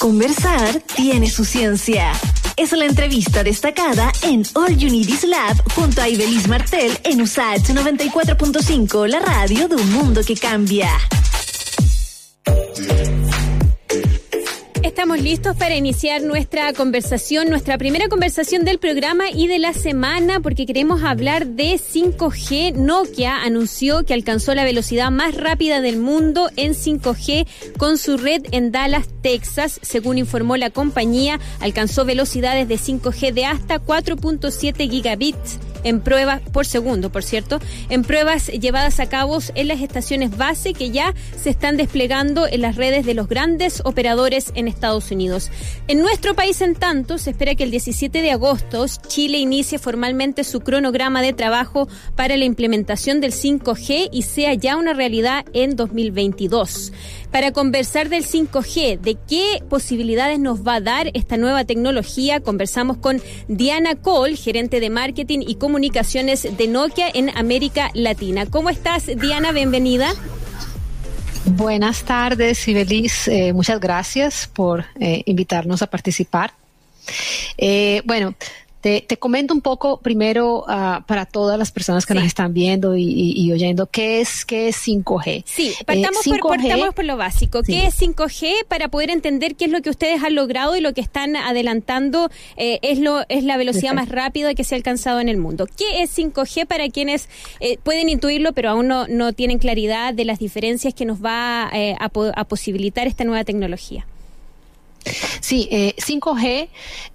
Conversar tiene su ciencia. Es la entrevista destacada en All You Need Lab junto a Ibelis Martel en USAH 94.5, la radio de un mundo que cambia. Estamos listos para iniciar nuestra conversación, nuestra primera conversación del programa y de la semana, porque queremos hablar de 5G. Nokia anunció que alcanzó la velocidad más rápida del mundo en 5G con su red en Dallas, Texas. Según informó la compañía, alcanzó velocidades de 5G de hasta 4.7 gigabits en pruebas por segundo, por cierto, en pruebas llevadas a cabo en las estaciones base que ya se están desplegando en las redes de los grandes operadores en Estados Unidos. En nuestro país, en tanto, se espera que el 17 de agosto Chile inicie formalmente su cronograma de trabajo para la implementación del 5G y sea ya una realidad en 2022 para conversar del 5G, de qué posibilidades nos va a dar esta nueva tecnología. Conversamos con Diana Cole, gerente de marketing y comunicaciones de Nokia en América Latina. ¿Cómo estás, Diana? Bienvenida. Buenas tardes, Ibelis. Eh, muchas gracias por eh, invitarnos a participar. Eh, bueno, te, comento un poco primero uh, para todas las personas que nos están viendo y, oyendo qué es qué es 5G. Sí, eh, partamos, por, por, lo básico. ¿Qué es 5G para poder entender qué es lo que ustedes han logrado y lo que están adelantando eh, es lo es la velocidad más rápida que se ha alcanzado en el mundo? ¿Qué es 5G para quienes eh, pueden intuirlo pero aún no, no tienen claridad de las diferencias que nos va a posibilitar esta nueva tecnología? Sí, 5G eh,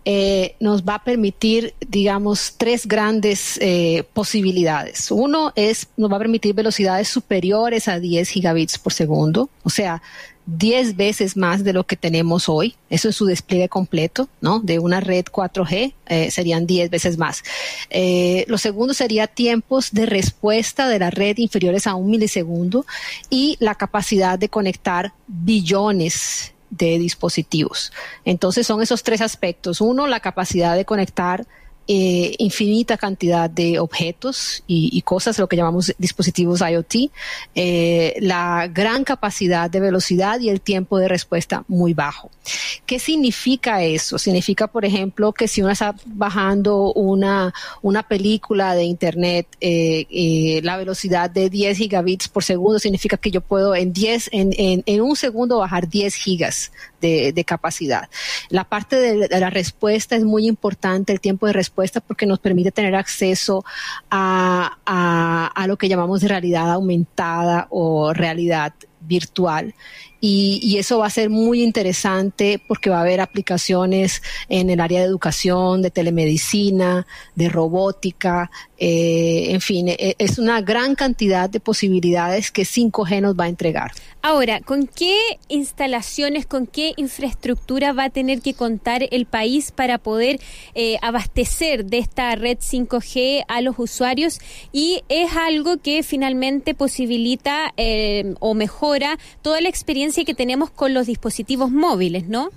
eh, nos va a permitir, digamos, tres grandes eh, posibilidades. Uno es, nos va a permitir velocidades superiores a 10 gigabits por segundo, o sea, 10 veces más de lo que tenemos hoy. Eso es su despliegue completo, ¿no? De una red 4G serían 10 veces más. lo segundo sería tiempos de respuesta de la red inferiores a un milisegundo y la capacidad de conectar billones de dispositivos. Entonces son esos tres aspectos. Uno, la capacidad de conectar eh, infinita cantidad de objetos y, cosas, lo que llamamos dispositivos IoT, eh, la gran capacidad de velocidad y el tiempo de respuesta muy bajo. ¿Qué significa eso? Significa, por ejemplo, que si uno está bajando una, una película de Internet, eh, la velocidad de 10 gigabits por segundo significa que yo puedo en 10, en, en, un segundo bajar 10 gigas de, capacidad. La parte de, la respuesta es muy importante, el tiempo de respuesta, porque nos permite tener acceso a, a lo que llamamos realidad aumentada o realidad virtual y, eso va a ser muy interesante porque va a haber aplicaciones en el área de educación, de telemedicina, de robótica, eh, en fin, e, es una gran cantidad de posibilidades que 5G nos va a entregar. Ahora, ¿con qué instalaciones, con qué infraestructura va a tener que contar el país para poder eh, abastecer de esta red 5G a los usuarios? Y es algo que finalmente posibilita eh, o mejora toda la experiencia que tenemos con los dispositivos móviles, ¿no?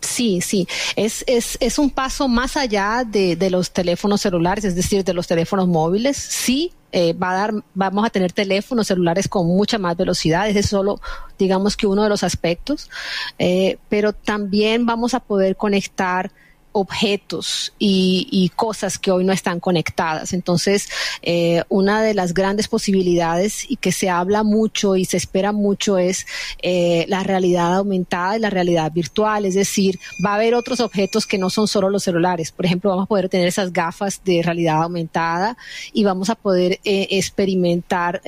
Sí, sí, es, es, es un paso más allá de, de, los teléfonos celulares, es decir, de los teléfonos móviles. Sí, eh, va a dar, vamos a tener teléfonos celulares con mucha más velocidad, ese es solo, digamos que uno de los aspectos, eh, pero también vamos a poder conectar objetos y, cosas que hoy no están conectadas. Entonces, eh, una de las grandes posibilidades y que se habla mucho y se espera mucho es eh, la realidad aumentada y la realidad virtual. Es decir, va a haber otros objetos que no son solo los celulares. Por ejemplo, vamos a poder tener esas gafas de realidad aumentada y vamos a poder eh, experimentar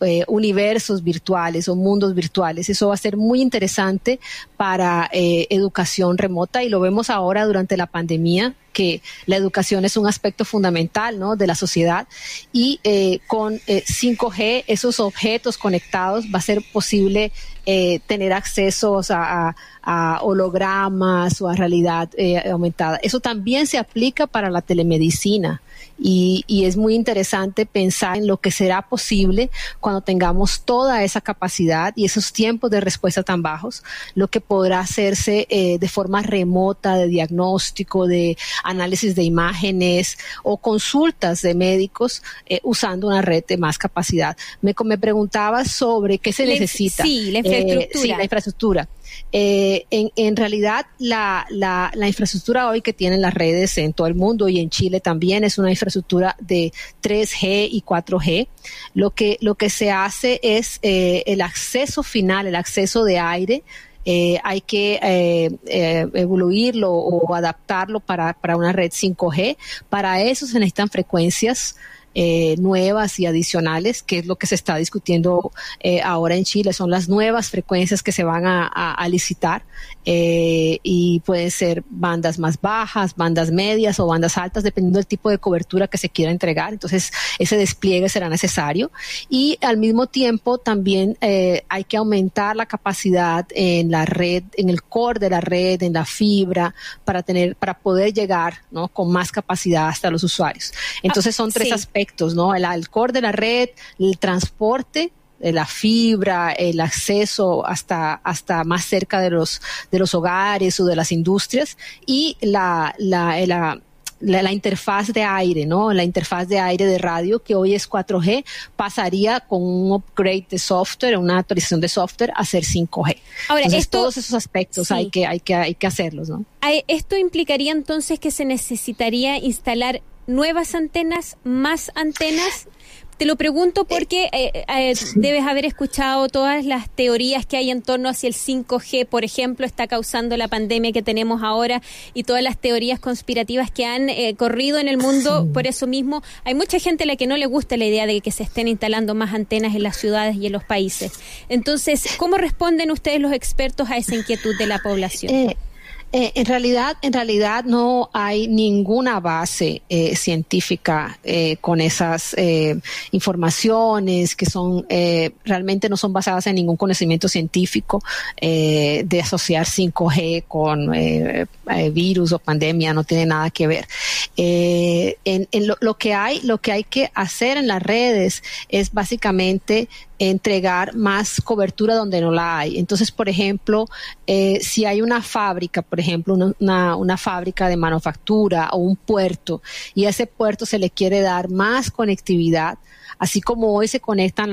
eh, universos virtuales o mundos virtuales. Eso va a ser muy interesante para eh, educación remota y lo vemos ahora durante la pandemia que la educación es un aspecto fundamental ¿no? de la sociedad y eh, con 5G esos objetos conectados va a ser posible tener acceso a, a, hologramas o a realidad aumentada. Eso también se aplica para la telemedicina y, y, es muy interesante pensar en lo que será posible cuando tengamos toda esa capacidad y esos tiempos de respuesta tan bajos, lo que podrá hacerse eh, de forma remota de diagnóstico, de análisis de imágenes o consultas de médicos eh, usando una red de más capacidad. Me, me preguntabas sobre qué se necesita. Sí, la infraestructura. Eh, sí, la infraestructura. Eh, en, realidad, la, la, la, infraestructura hoy que tienen las redes en todo el mundo y en Chile también es una infraestructura de 3G y 4G. Lo que, lo que se hace es eh, el acceso final, el acceso de aire. Eh, hay que eh, eh, evoluirlo o adaptarlo para, para una red 5G. Para eso se necesitan frecuencias eh, nuevas y adicionales, que es lo que se está discutiendo eh, ahora en Chile. Son las nuevas frecuencias que se van a, a, a licitar eh, y pueden ser bandas más bajas, bandas medias o bandas altas, dependiendo del tipo de cobertura que se quiera entregar. Entonces, ese despliegue será necesario. Y al mismo tiempo, también eh, hay que aumentar la capacidad en la red, en el core de la red, en la fibra, para tener, para poder llegar, ¿no? Con más capacidad hasta los usuarios. Entonces, son tres sí. aspectos, ¿no? El, core de la red, el transporte, la fibra, el acceso hasta, hasta más cerca de los, de los hogares o de las industrias y la, la, la la, la, interfaz de aire, ¿no? La interfaz de aire de radio, que hoy es 4G, pasaría con un upgrade de software, una actualización de software a ser 5G. Ahora, entonces, esto, todos esos aspectos sí. hay, que, hay, que, hay que hacerlos, ¿no? Esto implicaría entonces que se necesitaría instalar nuevas antenas, más antenas. Te lo pregunto porque eh, eh, debes haber escuchado todas las teorías que hay en torno hacia el 5G, por ejemplo, está causando la pandemia que tenemos ahora y todas las teorías conspirativas que han eh, corrido en el mundo. Por eso mismo, hay mucha gente a la que no le gusta la idea de que se estén instalando más antenas en las ciudades y en los países. Entonces, ¿cómo responden ustedes los expertos a esa inquietud de la población? Eh, en realidad, en realidad no hay ninguna base eh, científica eh, con esas eh, informaciones que son eh, realmente no son basadas en ningún conocimiento científico de asociar 5G con virus o pandemia no tiene nada que ver. En, en lo, lo, que hay, lo que hay que hacer en las redes es básicamente entregar más cobertura donde no la hay. Entonces, por ejemplo, eh, si hay una fábrica, por ejemplo, una, una, fábrica de manufactura o un puerto, y a ese puerto se le quiere dar más conectividad, así como hoy se conectan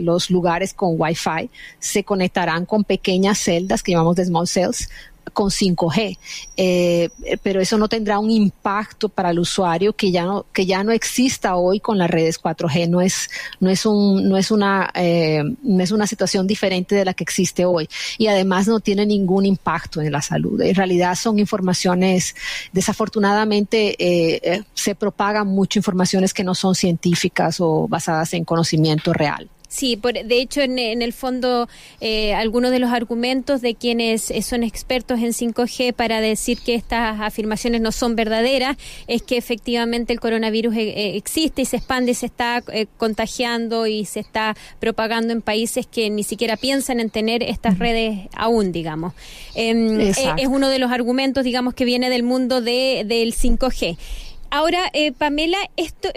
los lugares con Wi-Fi, se conectarán con pequeñas celdas que llamamos de small cells con 5G, eh, pero eso no tendrá un impacto para el usuario que ya no que ya no exista hoy con las redes 4G. No es no es un no es una eh, no es una situación diferente de la que existe hoy y además no tiene ningún impacto en la salud. En realidad son informaciones desafortunadamente eh, se propagan mucho informaciones que no son científicas o basadas en conocimiento real. Sí, por, de hecho, en, en el fondo, eh, algunos de los argumentos de quienes eh, son expertos en 5G para decir que estas afirmaciones no son verdaderas es que efectivamente el coronavirus eh, existe y se expande y se está eh, contagiando y se está propagando en países que ni siquiera piensan en tener estas redes aún, digamos. Eh, es uno de los argumentos, digamos, que viene del mundo de, del 5G. Ahora, eh, Pamela, esto,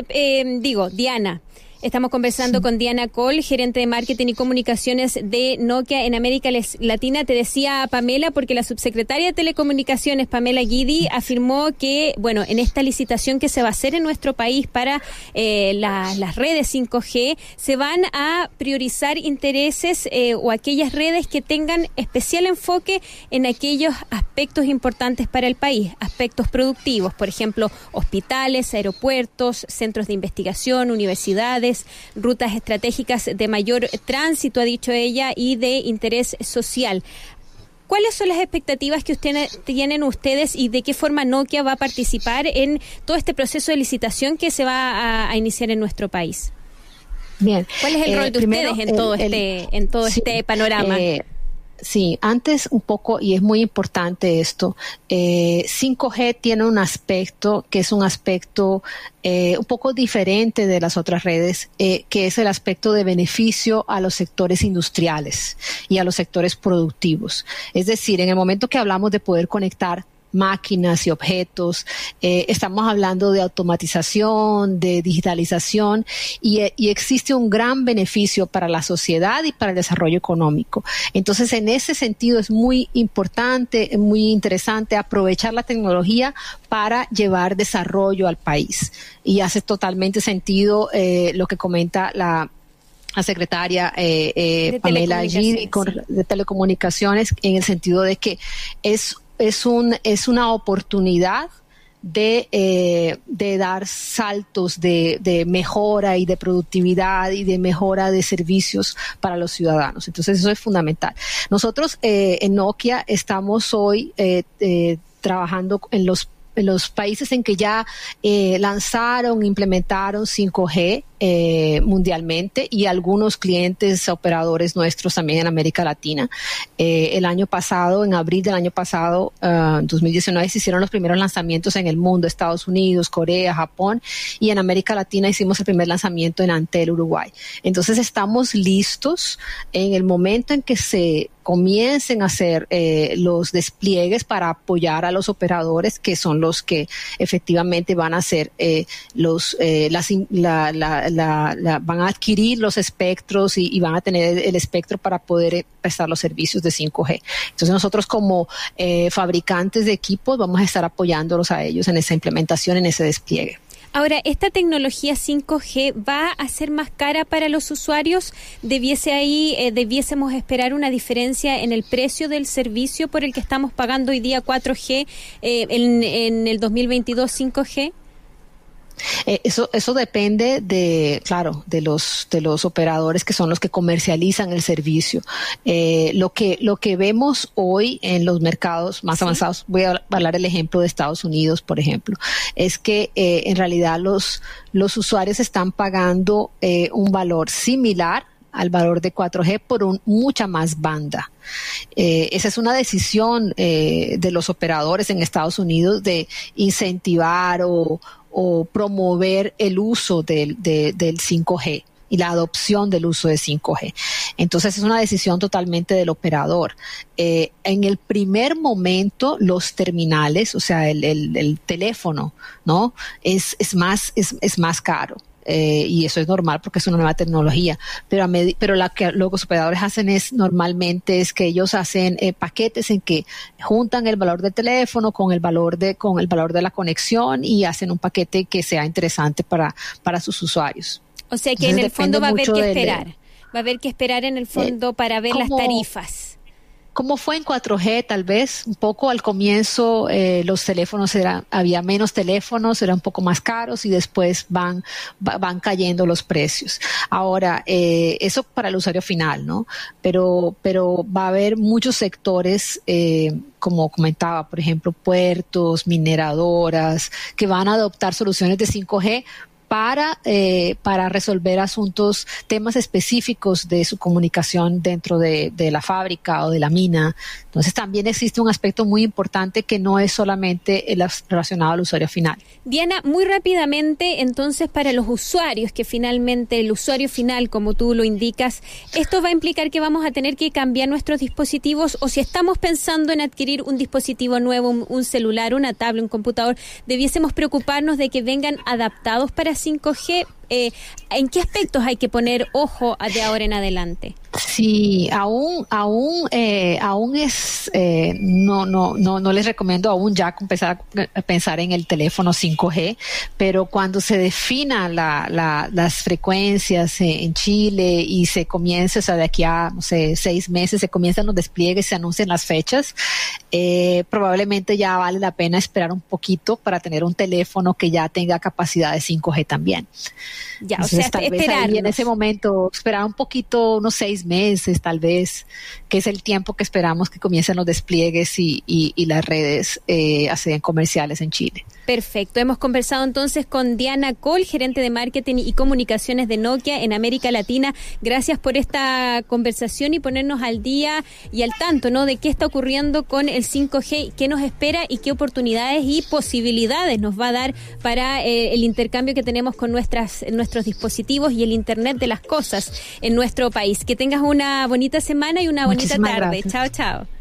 digo, Diana, Estamos conversando sí. con Diana Cole, gerente de marketing y comunicaciones de Nokia en América Latina. Te decía Pamela, porque la subsecretaria de Telecomunicaciones, Pamela Guidi, afirmó que, bueno, en esta licitación que se va a hacer en nuestro país para eh, la, las redes 5G, se van a priorizar intereses eh, o aquellas redes que tengan especial enfoque en aquellos aspectos importantes para el país, aspectos productivos, por ejemplo, hospitales, aeropuertos, centros de investigación, universidades rutas estratégicas de mayor tránsito, ha dicho ella, y de interés social. ¿Cuáles son las expectativas que usted, tienen ustedes y de qué forma Nokia va a participar en todo este proceso de licitación que se va a, a iniciar en nuestro país? Bien. ¿Cuál es el eh, rol de primero, ustedes en, el, todo el, este, en todo sí, este panorama? Eh, Sí, antes un poco, y es muy importante esto, eh, 5G tiene un aspecto que es un aspecto eh, un poco diferente de las otras redes, eh, que es el aspecto de beneficio a los sectores industriales y a los sectores productivos. Es decir, en el momento que hablamos de poder conectar máquinas y objetos. Eh, estamos hablando de automatización, de digitalización y, y, existe un gran beneficio para la sociedad y para el desarrollo económico. Entonces, en ese sentido es muy importante, muy interesante aprovechar la tecnología para llevar desarrollo al país. Y hace totalmente sentido eh, lo que comenta la la secretaria eh, eh, Pamela G de telecomunicaciones en el sentido de que es es un es una oportunidad de, eh, de dar saltos de, de, mejora y de productividad y de mejora de servicios para los ciudadanos. Entonces eso es fundamental. Nosotros eh, en Nokia estamos hoy eh, eh trabajando en los en los países en que ya lanzaron, implementaron 5G eh, mundialmente y algunos clientes operadores nuestros también en América Latina. Eh, el año pasado, en abril del año pasado, 2019, ah, se hicieron los primeros lanzamientos en el mundo, Estados Unidos, Corea, Japón y en América Latina hicimos el primer lanzamiento en Antel, Uruguay. Entonces estamos listos en el momento en que se comiencen a hacer eh, los despliegues para apoyar a los operadores que son los que efectivamente van a hacer eh, los eh, las, la, la, la, van a adquirir los espectros y, y, van a tener el espectro para poder prestar los servicios de 5G. Entonces nosotros como fabricantes de equipos vamos a estar apoyándolos a ellos en esa implementación, en ese despliegue. Ahora, ¿esta tecnología 5G va a ser más cara para los usuarios? ¿Debiese ahí, eh, debiésemos esperar una diferencia en el precio del servicio por el que estamos pagando hoy día 4G eh, en, en el 2022 5G? Eh, eso, eso depende de, claro, de los, de los operadores que son los que comercializan el servicio. Eh, lo que, lo que vemos hoy en los mercados más avanzados, voy a hablar el ejemplo de Estados Unidos, por ejemplo, es que eh, en realidad los, los usuarios están pagando un valor similar al valor de 4G por un, mucha más banda. esa es una decisión de los operadores en Estados Unidos de incentivar o, o promover el uso del, del 5G y la adopción del uso de 5G. Entonces es una decisión totalmente del operador. Eh, en el primer momento, los terminales, o sea, el, el, el teléfono, ¿no? Es, es, más, es, es más caro. Eh, y eso es normal porque es una nueva tecnología. Pero, a pero lo que los operadores hacen es normalmente es que ellos hacen eh, paquetes en que juntan el valor del teléfono con el valor de con el valor de la conexión y hacen un paquete que sea interesante para para sus usuarios. O sea que en el fondo va a haber que esperar. va a haber que esperar en el fondo para ver las tarifas como fue en 4G tal vez, un poco al comienzo eh, los teléfonos eran, había menos teléfonos, eran un poco más caros y después van, van cayendo los precios. Ahora, eh, eso para el usuario final, ¿no? Pero, pero va a haber muchos sectores, eh, como comentaba, por ejemplo, puertos, mineradoras, que van a adoptar soluciones de 5G para, eh, para resolver asuntos, temas específicos de su comunicación dentro de, de, la fábrica o de la mina. Entonces también existe un aspecto muy importante que no es solamente el relacionado al usuario final. Diana, muy rápidamente, entonces para los usuarios, que finalmente el usuario final, como tú lo indicas, ¿esto va a implicar que vamos a tener que cambiar nuestros dispositivos o si estamos pensando en adquirir un dispositivo nuevo, un, celular, una tablet, un computador, debiésemos preocuparnos de que vengan adaptados para 5G, eh, ¿en qué aspectos hay que poner ojo de ahora en adelante? Sí, aún, aún, eh, aún es, eh, no, no, no, no les recomiendo aún ya empezar a pensar en el teléfono 5G, pero cuando se defina la, la, las frecuencias en Chile y se comience, o sea, de aquí a, no sé, seis meses se comienzan los despliegues, se anuncian las fechas, eh, probablemente ya vale la pena esperar un poquito para tener un teléfono que ya tenga capacidad de 5G también. Ya, o sea, tal vez en ese momento esperar un poquito, unos seis meses tal vez, que es el tiempo que esperamos que comiencen los despliegues y, y, y las redes eh, comerciales en Chile. Perfecto. Hemos conversado entonces con Diana Cole, gerente de marketing y comunicaciones de Nokia en América Latina. Gracias por esta conversación y ponernos al día y al tanto, ¿no? De qué está ocurriendo con el 5G, qué nos espera y qué oportunidades y posibilidades nos va a dar para eh, el intercambio que tenemos con nuestras nuestros dispositivos y el Internet de las cosas en nuestro país. Que tengas una bonita semana y una bonita tarde. Chao, chao.